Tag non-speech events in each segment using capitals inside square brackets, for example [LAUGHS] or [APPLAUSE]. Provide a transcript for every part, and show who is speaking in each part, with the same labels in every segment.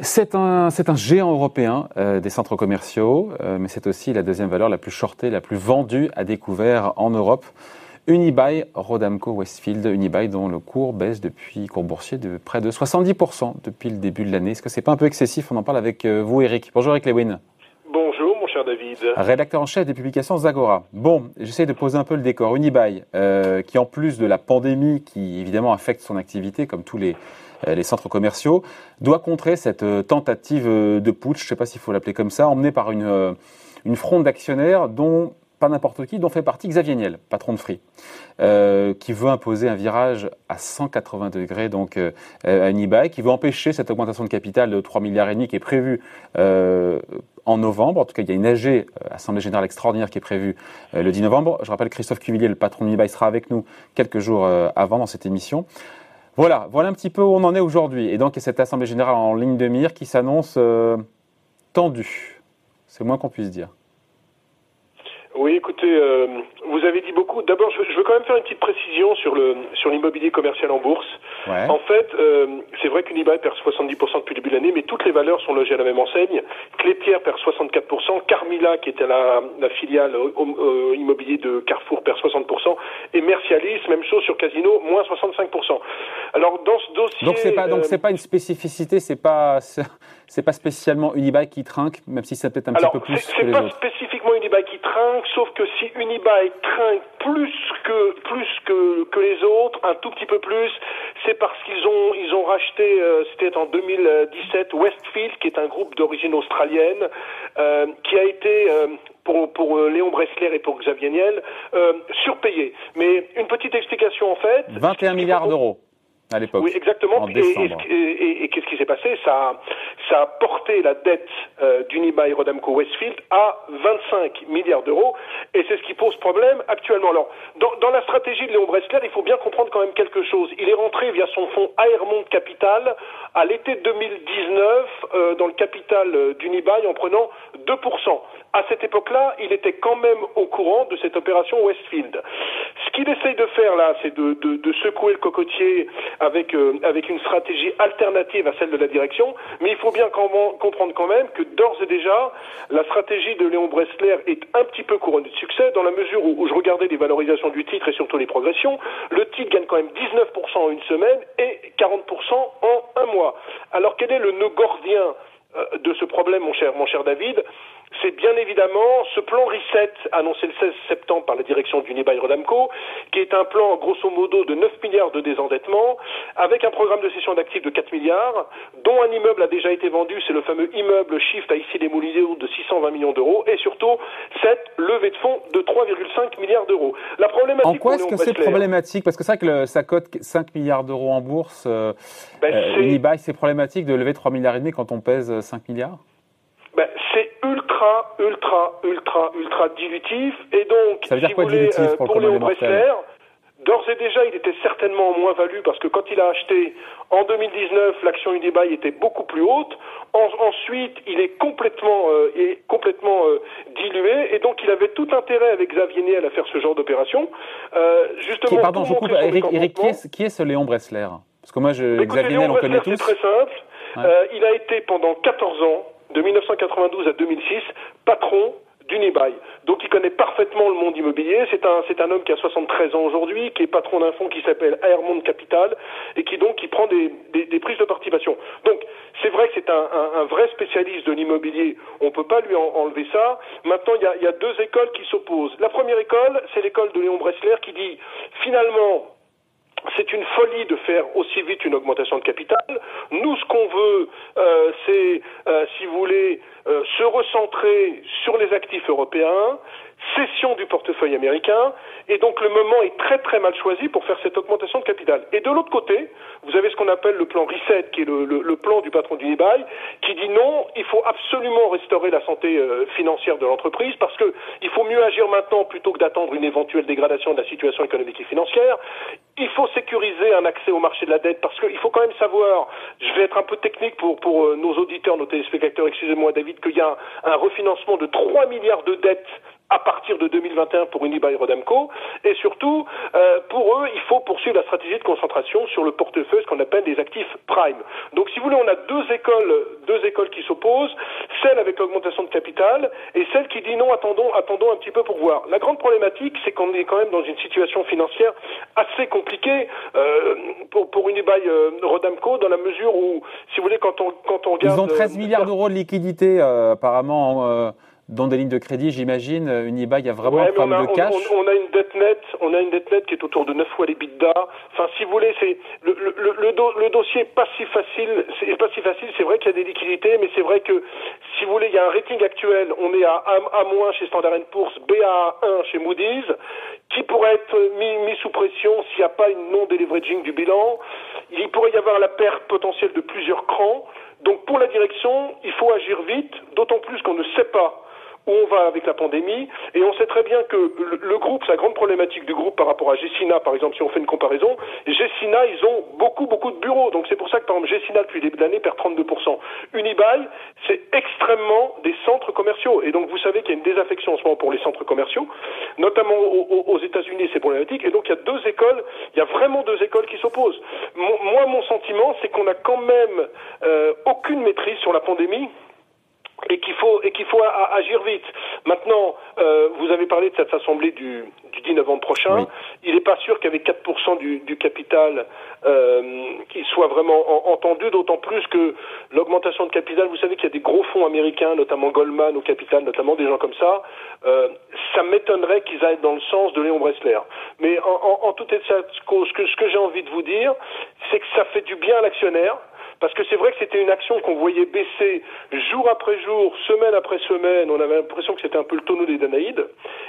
Speaker 1: C'est un, c'est un géant européen euh, des centres commerciaux, euh, mais c'est aussi la deuxième valeur la plus shortée, la plus vendue à découvert en Europe. Unibail Rodamco Westfield, Unibail dont le cours baisse depuis cours boursier de près de 70% depuis le début de l'année. Est-ce que c'est pas un peu excessif? On en parle avec euh, vous, Eric. Bonjour, Eric Lewin. Rédacteur en chef des publications Zagora. Bon, j'essaie de poser un peu le décor. Unibail, euh, qui en plus de la pandémie, qui évidemment affecte son activité, comme tous les, euh, centres commerciaux, doit contrer cette euh, tentative de putsch, je ne sais pas s'il faut l'appeler comme ça, emmenée par une, une fronde d'actionnaires dont pas n'importe qui, dont fait partie Xavier Niel, patron de Free, euh, qui veut imposer un virage à 180 degrés donc euh, à Unibail, qui veut empêcher cette augmentation de capital de 3 milliards et demi qui est prévue euh, en novembre. En tout cas, il y a une AG, Assemblée Générale extraordinaire, qui est prévue le 10 novembre. Je rappelle Christophe Cuvillier, le patron d'Unibail, sera avec nous quelques jours avant dans cette émission. Voilà, voilà un petit peu où on en est aujourd'hui. Et donc, cette Assemblée Générale en ligne de mire qui s'annonce tendue. C'est le moins qu'on puisse dire.
Speaker 2: Oui, écoutez, euh, vous avez dit beaucoup. D'abord, je, je veux quand même faire une petite précision sur le sur l'immobilier commercial en bourse.
Speaker 1: Ouais.
Speaker 2: En fait, euh, c'est vrai qu'Unibail perd 70% depuis le début de l'année, mais toutes les valeurs sont logées à la même enseigne. Clépierre perd 64%, Carmila, qui était la, la filiale euh, immobilier de Carrefour, perd 60%, et Mercialis, même chose sur Casino, moins 65%. Alors, dans ce dossier...
Speaker 1: Donc c'est pas donc
Speaker 2: euh,
Speaker 1: c'est pas une spécificité, c'est pas [LAUGHS] c'est- pas spécialement Unibail qui trinque, même si c'est peut-être un
Speaker 2: Alors,
Speaker 1: petit peu plus que les
Speaker 2: pas
Speaker 1: autres.
Speaker 2: spécifiquement Unibail qui trinque, sauf que si Unibail trinque plus que plus que, que les autres, un tout petit peu plus, c'est parce qu'ils ont ils ont racheté, euh, c'était en 2017, Westfield, qui est un groupe d'origine australienne, euh, qui a été euh, pour, pour euh, Léon Bressler et pour Xavier Niel, surpayé. Mais une petite explication en fait.
Speaker 1: 21 milliards d'euros à l'époque.
Speaker 2: Oui, exactement.
Speaker 1: En
Speaker 2: Et, et,
Speaker 1: décembre.
Speaker 2: et- et- et qu'est-ce qui s'est passé? Ça, a- ça a porté la dette euh, d'Unibail Rodamco Westfield à 25 milliards d'euros, et c'est ce qui pose problème actuellement. Alors, dans, dans la stratégie de Léon Bressler, il faut bien comprendre quand même quelque chose. Il est rentré via son fonds Airmont Capital à l'été 2019 euh, dans le capital euh, d'Unibail en prenant 2%. À cette époque-là, il était quand même au courant de cette opération Westfield. Ce qu'il essaye de faire là, c'est de, de- de secouer le cocotier avec, euh, avec une stratégie alternative à celle de la direction, mais il faut bien comprendre quand même que d'ores et déjà, la stratégie de Léon Bressler est un petit peu couronnée de succès dans la mesure où, où je regardais les valorisations du titre et surtout les progressions. Le titre gagne quand même 19% en une semaine et 40% en un mois. Alors quel est le nœud gordien euh, de ce problème, mon cher, mon cher David, c'est bien évidemment ce plan reset annoncé le 16 septembre par la direction d'Unibail Rodamco, qui est un plan grosso modo de 9 milliards de désendettement, avec un programme de cession d'actifs de 4 milliards, dont un immeuble a déjà été vendu, c'est le fameux immeuble Shift à ici les Moulineaux de 620 millions d'euros, et surtout cette levée de fonds de 3,5 milliards d'euros. La problématique
Speaker 1: En quoi est-ce que c'est
Speaker 2: Bressler,
Speaker 1: problématique? Parce que c'est vrai que le- ça cote 5 milliards d'euros en bourse. Euh,
Speaker 2: ben,
Speaker 1: euh,
Speaker 2: c'est-
Speaker 1: Unibail, c'est problématique de lever 3 milliards et demi quand on pèse 5 milliards?
Speaker 2: Ultra, ultra, ultra, ultra dilutif. Et donc,
Speaker 1: Ça veut dire
Speaker 2: si
Speaker 1: quoi,
Speaker 2: vous voulez,
Speaker 1: dilutif,
Speaker 2: euh,
Speaker 1: pour le
Speaker 2: Léon Bressler, d'ores et déjà, il était certainement en moins valu parce que quand il a acheté en 2019, l'action Unibail était beaucoup plus haute. En- ensuite, il est complètement, euh, est complètement euh, dilué et donc il avait tout intérêt avec Xavier Niel à faire ce genre d'opération. Euh, justement,
Speaker 1: Qui- Pardon, je coupe. Eric, Eric, qui, est, qui est ce Léon Bressler? Parce que moi, je,
Speaker 2: Écoutez,
Speaker 1: Xavier Niel, on connaît tous.
Speaker 2: c'est très simple.
Speaker 1: Ouais.
Speaker 2: Euh, il a été pendant 14 ans, de 1992 à 2006, patron d'Unibail. Donc il connaît parfaitement le monde immobilier. C'est un, c'est un homme qui a 73 ans aujourd'hui, qui est patron d'un fonds qui s'appelle Airmont Capital et qui donc qui prend des, des, prises de participation. Donc c'est vrai que c'est un, un, vrai spécialiste de l'immobilier. On peut pas lui en- enlever ça. Maintenant il y y a deux écoles qui s'opposent. La première école, c'est l'école de Léon Bressler qui dit finalement c'est une folie de faire aussi vite une augmentation de capital. Nous, ce qu'on veut, euh, c'est, euh, si vous voulez, euh, se recentrer sur les actifs européens, cession du portefeuille américain, et donc le moment est très très mal choisi pour faire cette augmentation de capital. Et de l'autre côté, vous avez ce qu'on appelle le plan Reset, qui est le, le- le plan du patron d'Unibail, qui dit non, il faut absolument restaurer la santé euh, financière de l'entreprise, parce que il faut mieux agir maintenant plutôt que d'attendre une éventuelle dégradation de la situation économique et financière. Il faut sécuriser un accès au marché de la dette, parce qu'il faut quand même savoir, je vais être un peu technique pour, pour euh, nos auditeurs, nos téléspectateurs, excusez-moi David, qu'il y a un, un refinancement de 3 milliards de dettes à partir de 2021 pour Unibail Rodamco. Et surtout, euh, pour eux, il faut poursuivre la stratégie de concentration sur le portefeuille, ce qu'on appelle des actifs prime. Donc, si vous voulez, on a deux écoles, deux écoles qui s'opposent, celle avec l'augmentation de capital et celle qui dit non, attendons, attendons un petit peu pour voir. La grande problématique, c'est qu'on est quand même dans une situation financière assez compliquée euh, pour, pour Unibail euh, Rodamco, dans la mesure où, si vous voulez, quand on, quand on regarde...
Speaker 1: Ils ont 13 milliards d'euros de liquidité, apparemment dans des lignes de crédit, j'imagine, euh, Unibail a vraiment un problème de cash.
Speaker 2: On, a une dette nette, on a une dette nette qui est autour de 9 fois les l'EBITDA. Enfin, si vous voulez, c'est le, le, le, dossier pas si facile. C'est pas si facile. C'est vrai qu'il y a des liquidités, mais c'est vrai que si vous voulez, il y a un rating actuel. On est à A, moins chez Standard Poor's, BA1 chez Moody's, qui pourrait être mis, mis sous pression s'il n'y a pas une non deleveraging du bilan. Il pourrait y avoir la perte potentielle de plusieurs crans. Donc pour la direction, il faut agir vite, d'autant plus qu'on ne sait pas on va avec la pandémie. Et on sait très bien que le, groupe, la grande problématique du groupe par rapport à Gessina, par exemple, si on fait une comparaison, Gessina, ils ont beaucoup, beaucoup de bureaux. Donc c'est pour ça que, par exemple, Gessina, depuis le début de l'année, perd 32%. Unibail, c'est extrêmement des centres commerciaux. Et donc vous savez qu'il y a une désaffection en ce moment pour les centres commerciaux, notamment aux, États-Unis, c'est problématique. Et donc il y a deux écoles, il y a vraiment deux écoles qui s'opposent. Moi, mon sentiment, c'est qu'on n'a quand même euh, aucune maîtrise sur la pandémie et qu'il faut et qu'il faut agir vite. Maintenant, euh, vous avez parlé de cette assemblée du, du 10 novembre prochain. Il n'est pas sûr qu'avec 4% du, du capital, euh, qu'il soit vraiment entendu, d'autant plus que l'augmentation de capital, vous savez qu'il y a des gros fonds américains, notamment Goldman au capital, notamment des gens comme ça. Euh, ça m'étonnerait qu'ils aillent dans le sens de Léon Bressler. Mais en, en, en tout état de cause, ce que, ce que j'ai envie de vous dire, c'est que ça fait du bien à l'actionnaire parce que c'est vrai que c'était une action qu'on voyait baisser jour après jour, semaine après semaine. On avait l'impression que c'était un peu le tonneau des Danaïdes.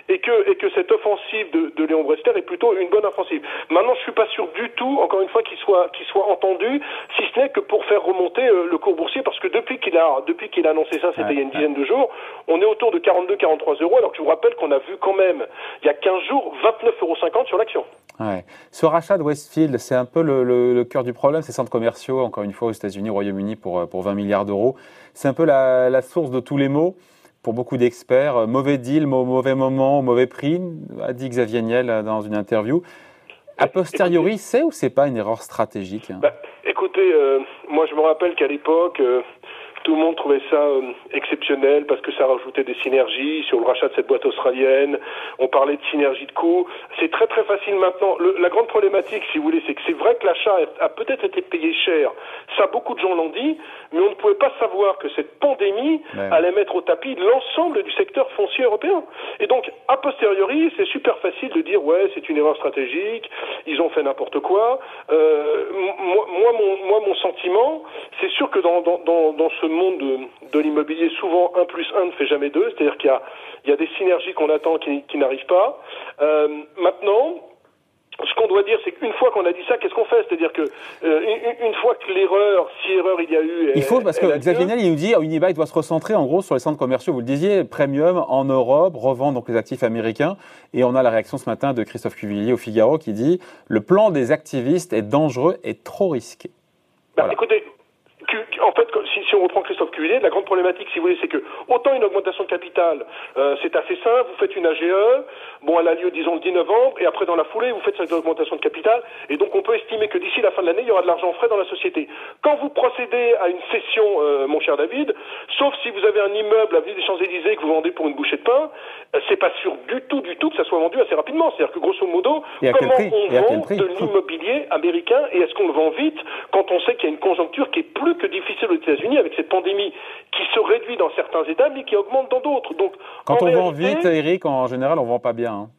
Speaker 2: Et que, et que cette offensive de, de Léon Brester est plutôt une bonne offensive. Maintenant, je suis pas sûr du tout, encore une fois, qu'il soit, qu'il soit entendu, si ce n'est que pour faire remonter euh, le cours boursier, parce que depuis qu'il a, depuis qu'il a annoncé ça, c'était il y a une dizaine de jours, on est autour de 42, 43 euros, alors que je vous rappelle qu'on a vu quand même, il y a 15 jours, 29,50 euros sur l'action.
Speaker 1: Ouais. Ce rachat de Westfield, c'est un peu le, le, le cœur du problème, ces centres commerciaux, encore une fois, aux États-Unis, au Royaume-Uni, pour, euh, pour 20 milliards d'euros. C'est un peu la, la, source de tous les maux pour beaucoup d'experts. Euh, mauvais deal, mauvais moment, mauvais prix, a dit Xavier Niel euh, dans une interview. A posteriori, c'est ou c'est pas une erreur stratégique hein?
Speaker 2: bah, Écoutez, euh, moi je me rappelle qu'à l'époque, euh, tout le monde trouvait ça euh, exceptionnel parce que ça rajoutait des synergies sur le rachat de cette boîte australienne. On parlait de synergie de coûts. C'est très très facile maintenant. Le, la grande problématique, si vous voulez, c'est que c'est vrai que l'achat a peut-être été payé cher. Ça, beaucoup de gens l'ont dit, mais on ne pouvait pas savoir que cette pandémie allait mettre au tapis l'ensemble du secteur foncier européen. Et donc, a posteriori, c'est super facile de dire ouais, c'est une erreur stratégique, ils ont fait n'importe quoi. Euh, moi, moi, mon, moi, mon sentiment, c'est sûr que dans, dans, dans, dans ce monde de, de l'immobilier, souvent 1 plus 1 ne fait jamais 2, c'est-à-dire qu'il y y a des synergies qu'on attend qui, qui n'arrivent pas. Euh, maintenant, ce qu'on doit dire, c'est qu'une fois qu'on a dit ça, qu'est-ce qu'on fait? C'est-à-dire que euh, une, fois que l'erreur, si erreur il y a eu,
Speaker 1: il faut parce que Xavier Niel il nous dit, Unibail doit se recentrer en gros sur les centres commerciaux. Vous le disiez, premium en Europe, revendre donc les actifs américains. Et on a la réaction ce matin de Christophe Cuvillier au Figaro qui dit, le plan des activistes est dangereux et trop risqué.
Speaker 2: Bah, Écoutez, en fait, si, on reprend Christophe Cuvillier, la grande problématique, si vous voulez, c'est que autant une augmentation de capital, euh, c'est assez simple, vous faites une AGE, bon, elle a lieu, disons, le 10 novembre, et après, dans la foulée, vous faites cette augmentation de capital, et donc on peut estimer que d'ici la fin de l'année, il y aura de l'argent frais dans la société. Quand vous procédez à une cession, euh, mon cher David, sauf si vous avez un immeuble à avenue des Champs-Élysées que vous vendez pour une bouchée de pain, euh, c'est pas sûr du tout, du tout que ça soit vendu assez rapidement. C'est-à-dire que grosso modo, comment on vend de l'immobilier américain, et est-ce qu'on le vend vite quand on sait qu'il y a une conjoncture qui est plus que difficile aux États-Unis avec cette pandémie qui se réduit dans certains États mais qui augmente dans d'autres. Donc,
Speaker 1: quand on vend vite, Eric, en général, on vend pas bien. Hein.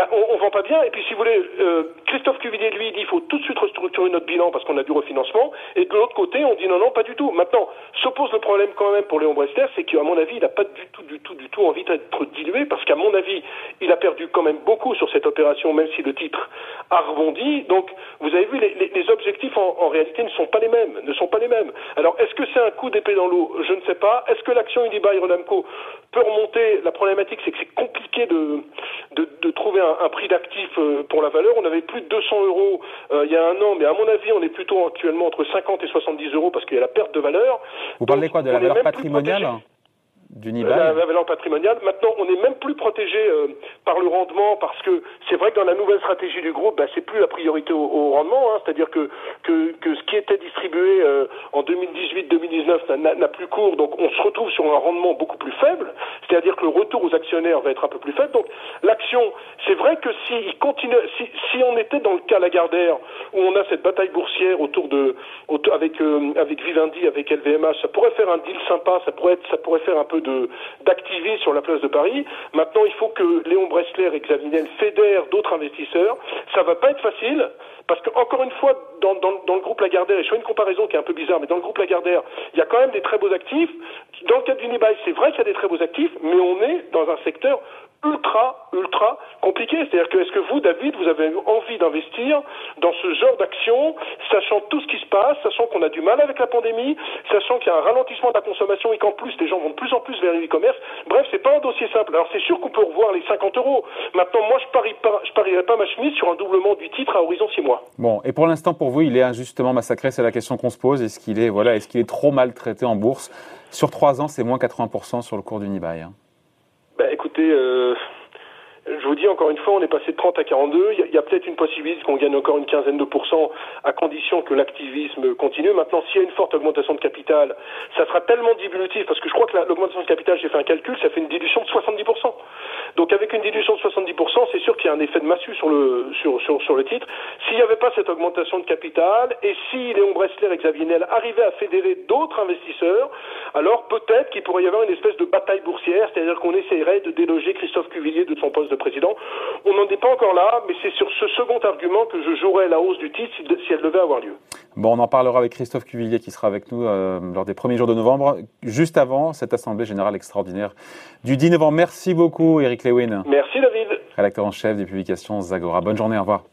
Speaker 2: Bah, on, on vend pas bien. Et puis, si vous voulez, euh, Christophe Cuvillier, lui, dit il faut tout de suite restructurer notre bilan parce qu'on a du refinancement. Et de l'autre côté, on dit non, non, pas du tout. Maintenant, se pose le problème quand même pour Léon Brester, c'est qu'à mon avis, il n'a pas du tout, du tout, du tout envie d'être dilué parce qu'à mon avis, il a perdu quand même beaucoup sur cette opération, même si le titre a rebondi. Donc, vous avez vu, les, objectifs en, réalité ne sont pas les mêmes, ne sont pas les mêmes. Alors, est-ce que c'est un coup d'épée dans l'eau? Je ne sais pas. Est-ce que l'action Unibail Rodamco peut remonter? La problématique, c'est que c'est compliqué de, de, de trouver un, un prix d'actif euh, pour la valeur. On avait plus de 200 euros euh, il y a un an, mais à mon avis, on est plutôt actuellement entre 50 et 70 euros parce qu'il y a la perte de valeur.
Speaker 1: Vous parlez quoi de la valeur patrimoniale La,
Speaker 2: valeur patrimoniale. Maintenant, on n'est même plus protégé euh, par le rendement parce que c'est vrai que dans la nouvelle stratégie du groupe, bah, c'est plus la priorité au, rendement. Hein. C'est-à-dire que, que, que, ce qui était distribué euh, en 2018-2019 n'a plus cours. Donc, on se retrouve sur un rendement beaucoup plus faible. C'est-à-dire que le retour aux actionnaires va être un peu plus faible. Donc, l'action, c'est vrai que si, continue, si, si on était dans le cas Lagardère où on a cette bataille boursière autour de, avec, euh, avec Vivendi, avec LVMH, ça pourrait faire un deal sympa. Ça pourrait, être, ça pourrait faire un peu d'activisme sur la place de Paris. Maintenant, il faut que Léon Bressler et Xavier fédèrent d'autres investisseurs. Ça va pas être facile parce que encore une fois, dans, le groupe Lagardère, et je fais une comparaison qui est un peu bizarre, mais dans le groupe Lagardère, il y a quand même des très beaux actifs. Dans le cas d'Unibail, c'est vrai qu'il y a des très beaux actifs, mais on est dans un secteur ultra, ultra compliqué. C'est-à-dire que est-ce que vous, David, vous avez envie d'investir dans ce genre d'action, sachant tout ce qui se passe, sachant qu'on a du mal avec la pandémie, sachant qu'il y a un ralentissement de la consommation et qu'en plus les gens vont de plus en plus vers l'e-commerce. Bref, c'est pas un dossier simple. Alors c'est sûr qu'on peut revoir les 50 euros. Maintenant, moi, je parie pas, je parierais pas ma chemise sur un doublement du titre à horizon 6 mois.
Speaker 1: Bon, et pour l'instant, pour vous, il est injustement massacré. C'est la question qu'on se pose. Est-ce qu'il est, voilà, est-ce qu'il est trop mal traité en bourse? Sur 3 ans, c'est moins 80% sur le cours d'Unibail. Hein.
Speaker 2: Bah, écoutez, euh, vous dis encore une fois, on est passé de 30 à 42. Il y a, peut-être une possibilité qu'on gagne encore une quinzaine de pourcents à condition que l'activisme continue. Maintenant, s'il y a une forte augmentation de capital, ça sera tellement diminutif parce que je crois que l'augmentation de capital, j'ai fait un calcul, ça fait une dilution de 70%. Donc avec une dilution de 70%, c'est sûr qu'il y a un effet de massue sur le, sur, sur, sur le titre. S'il n'y avait pas cette augmentation de capital et si Léon Bressler et Xavier Niel arrivaient à fédérer d'autres investisseurs, alors peut-être qu'il pourrait y avoir une espèce de bataille boursière, c'est-à-dire qu'on essayerait de déloger Christophe Cuvillier de son poste de président. On n'en est pas encore là, mais c'est sur ce second argument que je jouerai la hausse du titre si elle devait avoir lieu.
Speaker 1: Bon, on en parlera avec Christophe Cuvillier qui sera avec nous euh, lors des premiers jours de novembre, juste avant cette Assemblée générale extraordinaire du 10 novembre. Merci beaucoup, Eric Lewin.
Speaker 2: Merci, David.
Speaker 1: Rédacteur en chef des publications Zagora. Bonne journée, au revoir.